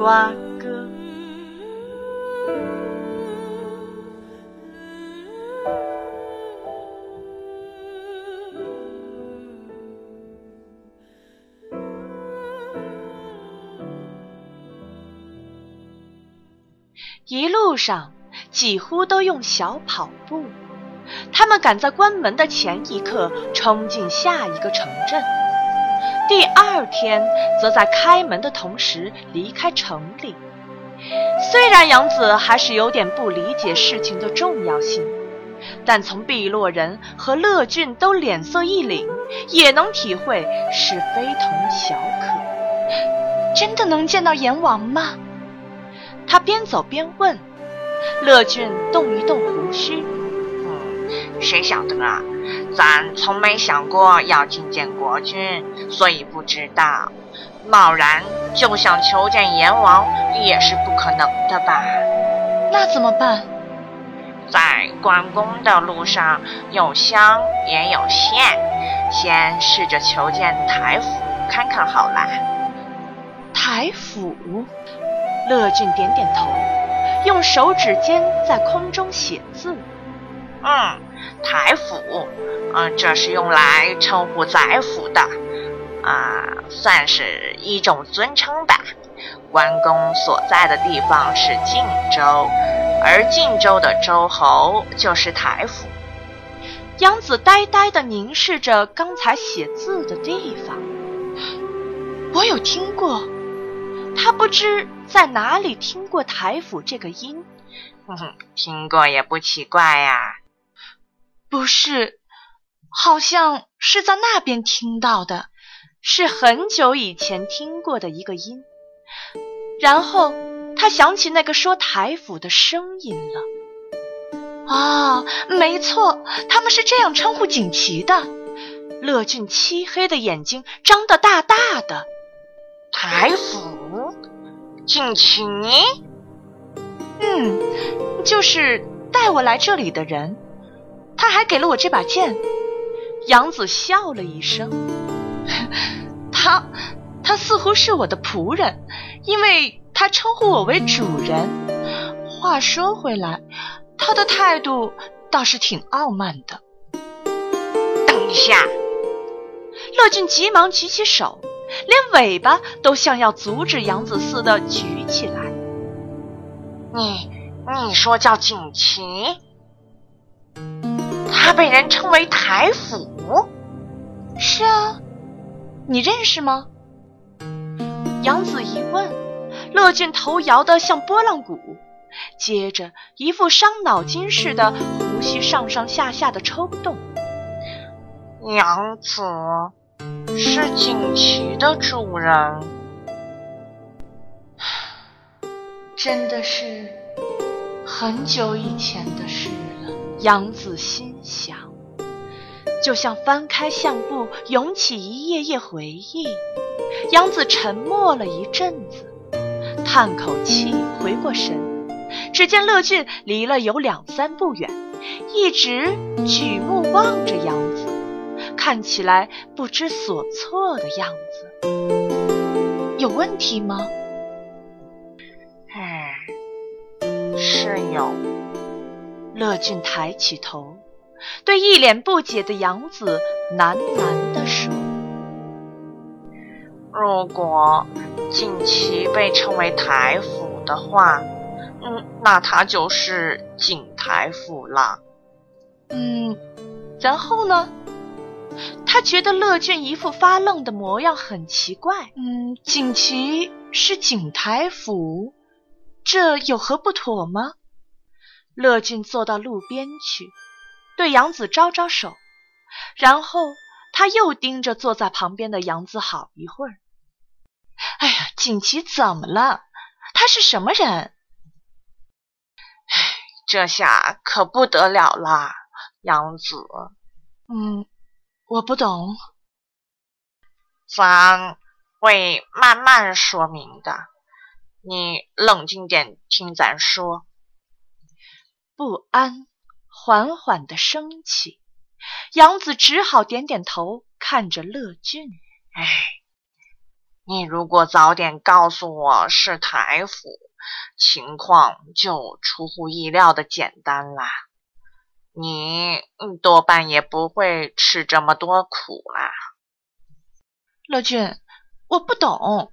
瓜哥。一路上几乎都用小跑步，他们赶在关门的前一刻冲进下一个城镇。第二天则在开门的同时离开城里。虽然杨子还是有点不理解事情的重要性，但从碧落人和乐俊都脸色一凛，也能体会是非同小可。真的能见到阎王吗？他边走边问，乐俊动一动胡须：“，谁晓得啊？咱从没想过要觐见国君，所以不知道。贸然就想求见阎王，也是不可能的吧？那怎么办？在关公的路上，有香也有线，先试着求见台府看看好了。台府。”乐俊点点头，用手指尖在空中写字。嗯，台府，嗯，这是用来称呼宰府的，啊，算是一种尊称吧。关公所在的地方是晋州，而晋州的州侯就是台府。杨子呆呆地凝视着刚才写字的地方，我有听过。他不知在哪里听过“台府”这个音，哼哼，听过也不奇怪呀。不是，好像是在那边听到的，是很久以前听过的一个音。然后他想起那个说“台府”的声音了。啊，没错，他们是这样称呼锦旗的。乐俊漆黑的眼睛张得大大的。台府，锦旗，嗯，就是带我来这里的人，他还给了我这把剑。杨子笑了一声，他，他似乎是我的仆人，因为他称呼我为主人。话说回来，他的态度倒是挺傲慢的。等一下，乐俊急忙举起手。连尾巴都像要阻止杨子似的举起来。你你说叫锦旗，他被人称为台府。是啊，你认识吗？杨子一问，乐俊头摇得像拨浪鼓，接着一副伤脑筋似的，胡须上上下下的抽动。杨子。是锦旗的主人，真的是很久以前的事。杨子心想，就像翻开相簿，涌起一页页回忆。杨子沉默了一阵子，叹口气，回过神，只见乐俊离了有两三步远，一直举目望着杨子。看起来不知所措的样子，有问题吗？唉，是有。乐俊抬起头，对一脸不解的杨子喃喃地说：“如果锦旗被称为台府的话，嗯，那他就是景台府了。嗯，然后呢？”他觉得乐俊一副发愣的模样很奇怪。嗯，锦旗是景台府，这有何不妥吗？乐俊坐到路边去，对杨子招招手，然后他又盯着坐在旁边的杨子好一会儿。哎呀，锦旗怎么了？他是什么人？唉，这下可不得了啦，杨子。嗯，我不懂。咱会慢慢说明的，你冷静点听咱说。不安缓缓的升起，杨子只好点点头，看着乐俊。哎，你如果早点告诉我是台府，情况就出乎意料的简单啦，你多半也不会吃这么多苦啦。乐俊，我不懂。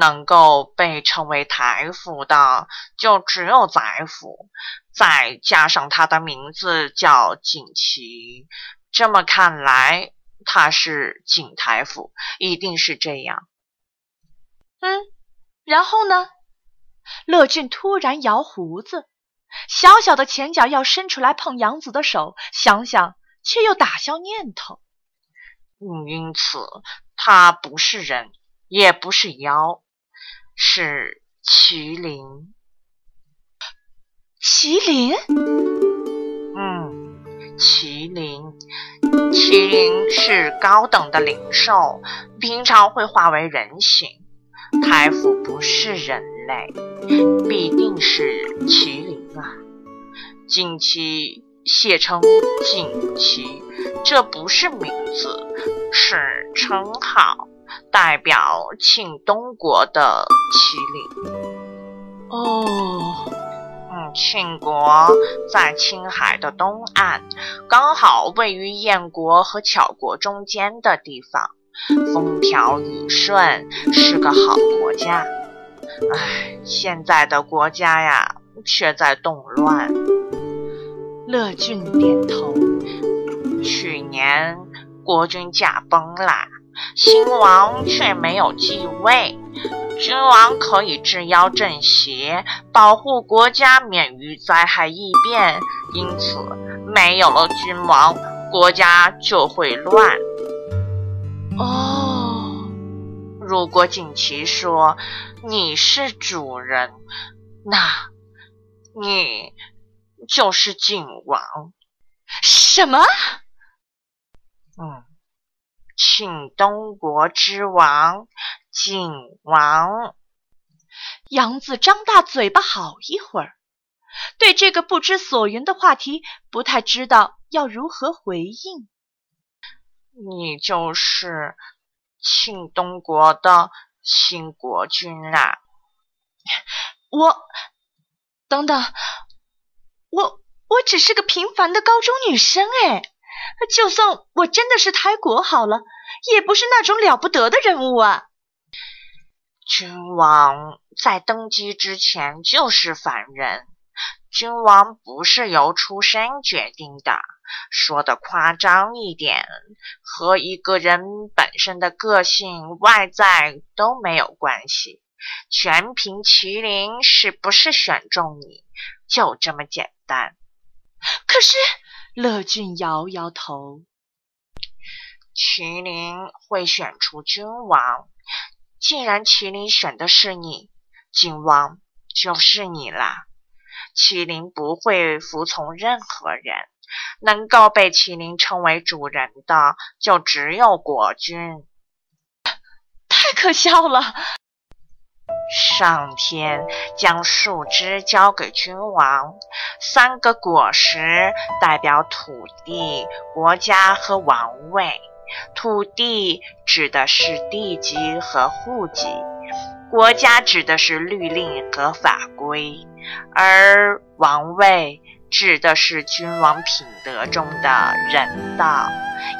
能够被称为台府的，就只有宰府，再加上他的名字叫景琦。这么看来，他是景台府，一定是这样。嗯，然后呢？乐俊突然摇胡子，小小的前脚要伸出来碰杨子的手，想想却又打消念头。嗯，因此他不是人，也不是妖，是麒麟。麒麟？嗯，麒麟，麒麟是高等的灵兽，平常会化为人形。太傅不是人类，必定是麒麟啊！锦旗写成锦旗，这不是名字。是称号，代表庆东国的麒麟。哦，嗯，庆国在青海的东岸，刚好位于燕国和巧国中间的地方，风调雨顺，是个好国家。唉，现在的国家呀，却在动乱。乐俊点头。去年。国君驾崩了，新王却没有继位。君王可以治妖镇邪，保护国家免于灾害异变。因此，没有了君王，国家就会乱。哦，如果锦旗说你是主人，那，你就是景王。什么？嗯，庆东国之王，景王。杨子张大嘴巴好一会儿，对这个不知所云的话题不太知道要如何回应。你就是庆东国的新国君啊？我，等等，我我只是个平凡的高中女生哎。就算我真的是胎国好了，也不是那种了不得的人物啊。君王在登基之前就是凡人，君王不是由出身决定的。说的夸张一点，和一个人本身的个性、外在都没有关系，全凭麒麟是不是选中你，就这么简单。可是。乐俊摇摇头。麒麟会选出君王，既然麒麟选的是你，君王就是你啦。麒麟不会服从任何人，能够被麒麟称为主人的，就只有国君。太可笑了。上天将树枝交给君王，三个果实代表土地、国家和王位。土地指的是地级和户籍，国家指的是律令和法规，而王位指的是君王品德中的人道，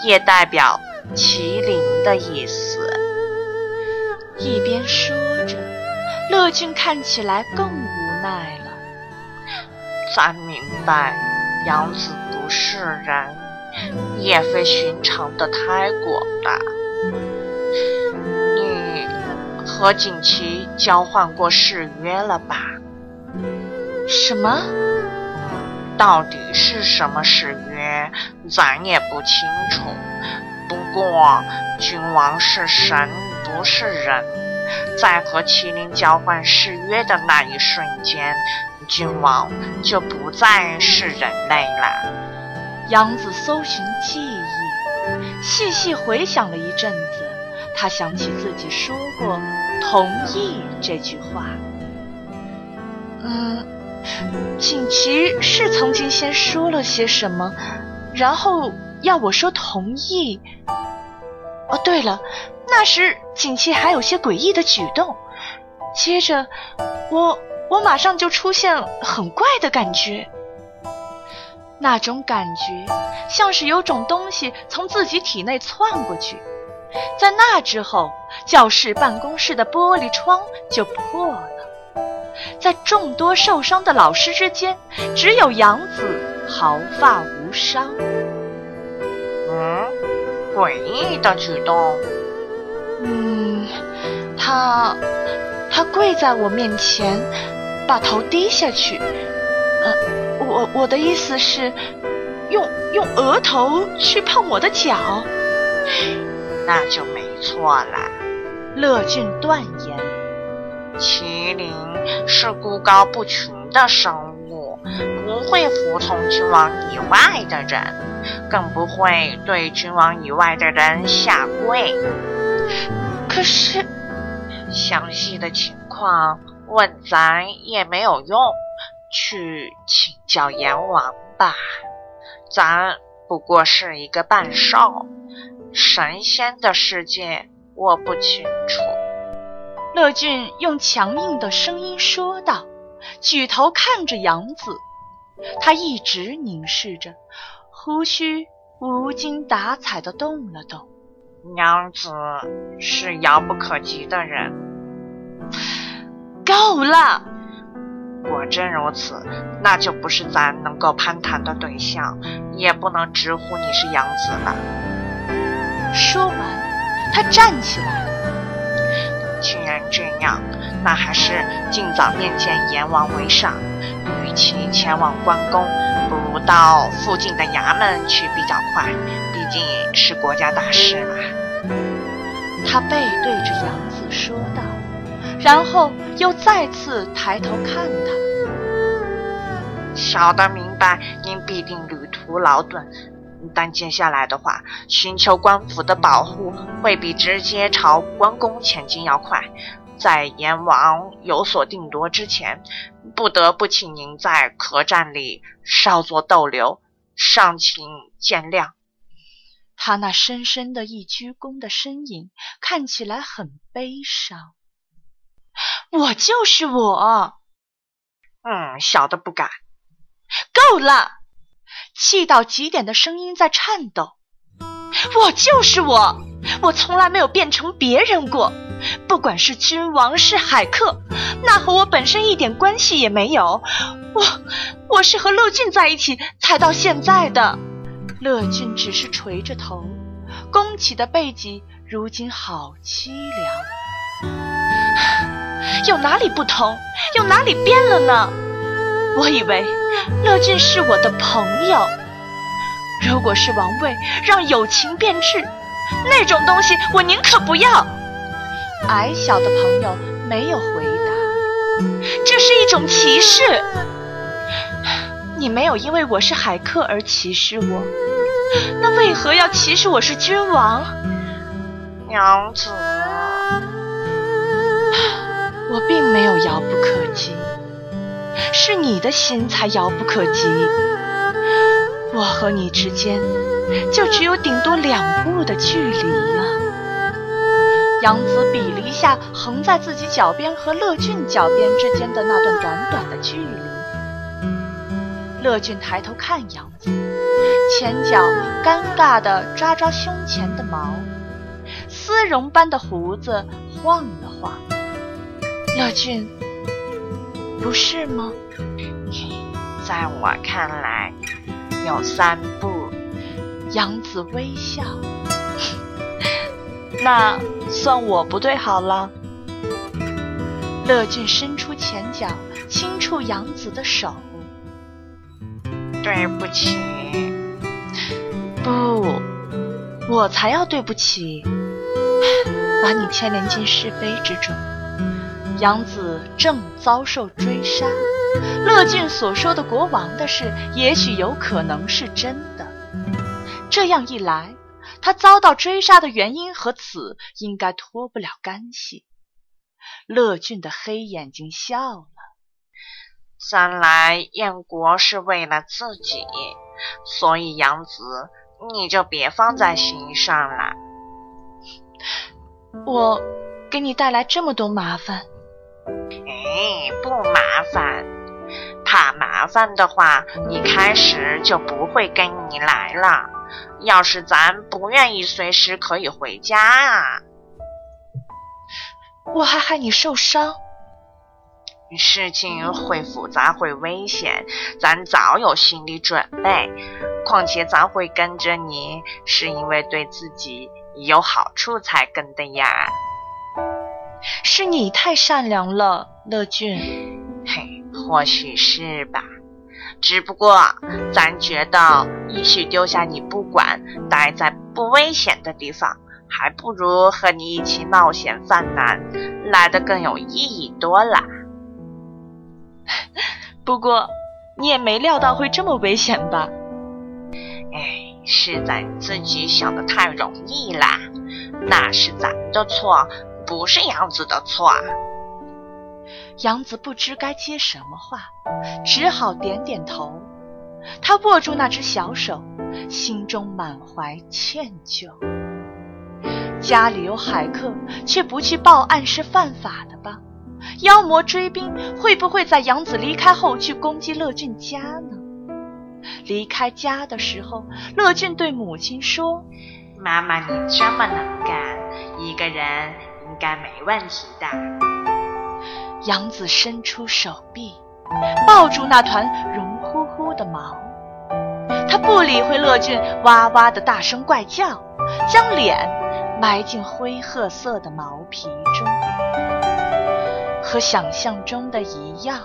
也代表麒麟的意思。一边说着。乐俊看起来更无奈了。咱明白，杨子不是人，也非寻常的胎果吧？你和锦旗交换过誓约了吧？什么？到底是什么誓约？咱也不清楚。不过，君王是神，不是人。在和麒麟交换誓约的那一瞬间，君王就不再是人类了。杨子搜寻记忆，细细回想了一阵子，他想起自己说过“同意”这句话。嗯，锦旗是曾经先说了些什么，然后要我说同意。哦，对了，那时锦旗还有些诡异的举动。接着，我我马上就出现很怪的感觉。那种感觉像是有种东西从自己体内窜过去。在那之后，教室办公室的玻璃窗就破了。在众多受伤的老师之间，只有杨子毫发无伤。嗯，诡异的举动。嗯，他他跪在我面前，把头低下去。呃，我我的意思是，用用额头去碰我的脚。那就没错了。乐俊断言。麒麟是孤高不群的生物，不会服从君王以外的人，更不会对君王以外的人下跪。可是，详细的情况问咱也没有用，去请教阎王吧。咱不过是一个半兽，神仙的世界我不清楚。乐俊用强硬的声音说道，举头看着杨子，他一直凝视着，胡须无精打采的动了动。杨子是遥不可及的人。够了！果真如此，那就不是咱能够攀谈的对象，也不能直呼你是杨子了。说完，他站起来。既然这样，那还是尽早面见阎王为上。与其前往关公，不如到附近的衙门去比较快。毕竟是国家大事嘛。他背对着杨子说道，然后又再次抬头看他。小的明白，您必定旅途劳顿。但接下来的话，寻求官府的保护会比直接朝关公前进要快。在阎王有所定夺之前，不得不请您在客栈里稍作逗留，尚请见谅。他那深深的一鞠躬的身影看起来很悲伤。我就是我。嗯，小的不敢。够了。气到极点的声音在颤抖。我就是我，我从来没有变成别人过。不管是君王是海客，那和我本身一点关系也没有。我，我是和乐俊在一起才到现在的。乐俊只是垂着头，弓起的背脊如今好凄凉。有哪里不同？有哪里变了呢？我以为。乐俊是我的朋友。如果是王位让友情变质，那种东西我宁可不要。矮小的朋友没有回答。这是一种歧视。你没有因为我是海客而歧视我，那为何要歧视我是君王？娘子，我并没有遥不可及。是你的心才遥不可及，我和你之间就只有顶多两步的距离呀。杨子比了一下横在自己脚边和乐俊脚边之间的那段短短的距离。乐俊抬头看杨子，前脚尴尬地抓抓胸前的毛，丝绒般的胡子晃了晃。乐俊。不是吗？在我看来，有三步。杨子微笑，那算我不对好了。乐俊伸出前脚，轻触杨子的手。对不起。不，我才要对不起。把你牵连进是非之中。杨子正遭受追杀，乐俊所说的国王的事，也许有可能是真的。这样一来，他遭到追杀的原因和此应该脱不了干系。乐俊的黑眼睛笑了。三来燕国是为了自己，所以杨子你就别放在心上了。我给你带来这么多麻烦，哎，不麻烦。怕麻烦的话，一开始就不会跟你来了。要是咱不愿意随时可以回家啊，我还害你受伤。事情会复杂，会危险，咱早有心理准备。况且咱会跟着你，是因为对自己有好处才跟的呀。是你太善良了，乐俊。嘿，或许是吧。只不过咱觉得，也许丢下你不管，待在不危险的地方，还不如和你一起冒险犯难，来的更有意义多啦。不过，你也没料到会这么危险吧？哎，是咱自己想的太容易啦。那是咱的错，不是杨子的错。杨子不知该接什么话，只好点点头。他握住那只小手，心中满怀歉疚。家里有海客，却不去报案，是犯法的吧？妖魔追兵会不会在杨子离开后去攻击乐俊家呢？离开家的时候，乐俊对母亲说：“妈妈，你这么能干，一个人应该没问题的。”杨子伸出手臂，抱住那团绒乎乎的毛，他不理会乐俊哇哇的大声怪叫，将脸埋进灰褐色的毛皮中。和想象中的一样，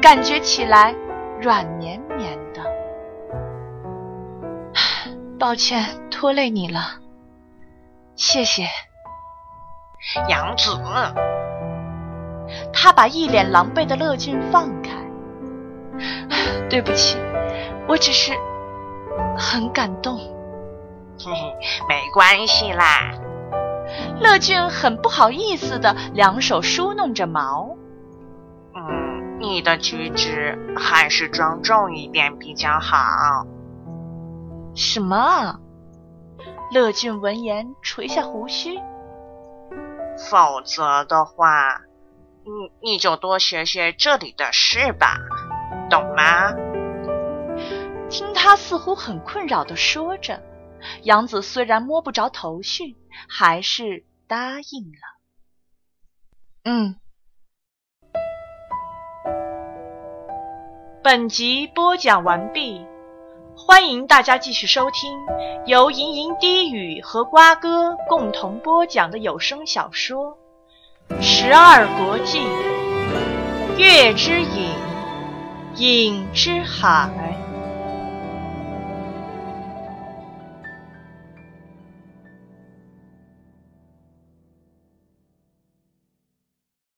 感觉起来软绵绵的。抱歉拖累你了，谢谢，杨子。他把一脸狼狈的乐俊放开。对不起，我只是很感动。嘿嘿，没关系啦。乐俊很不好意思的两手梳弄着毛。嗯，你的举止还是庄重一点比较好。什么？乐俊闻言垂下胡须。否则的话，你你就多学学这里的事吧，懂吗？听他似乎很困扰的说着。杨子虽然摸不着头绪，还是答应了。嗯。本集播讲完毕，欢迎大家继续收听由吟吟低语和瓜哥共同播讲的有声小说《十二国记·月之影，影之海》。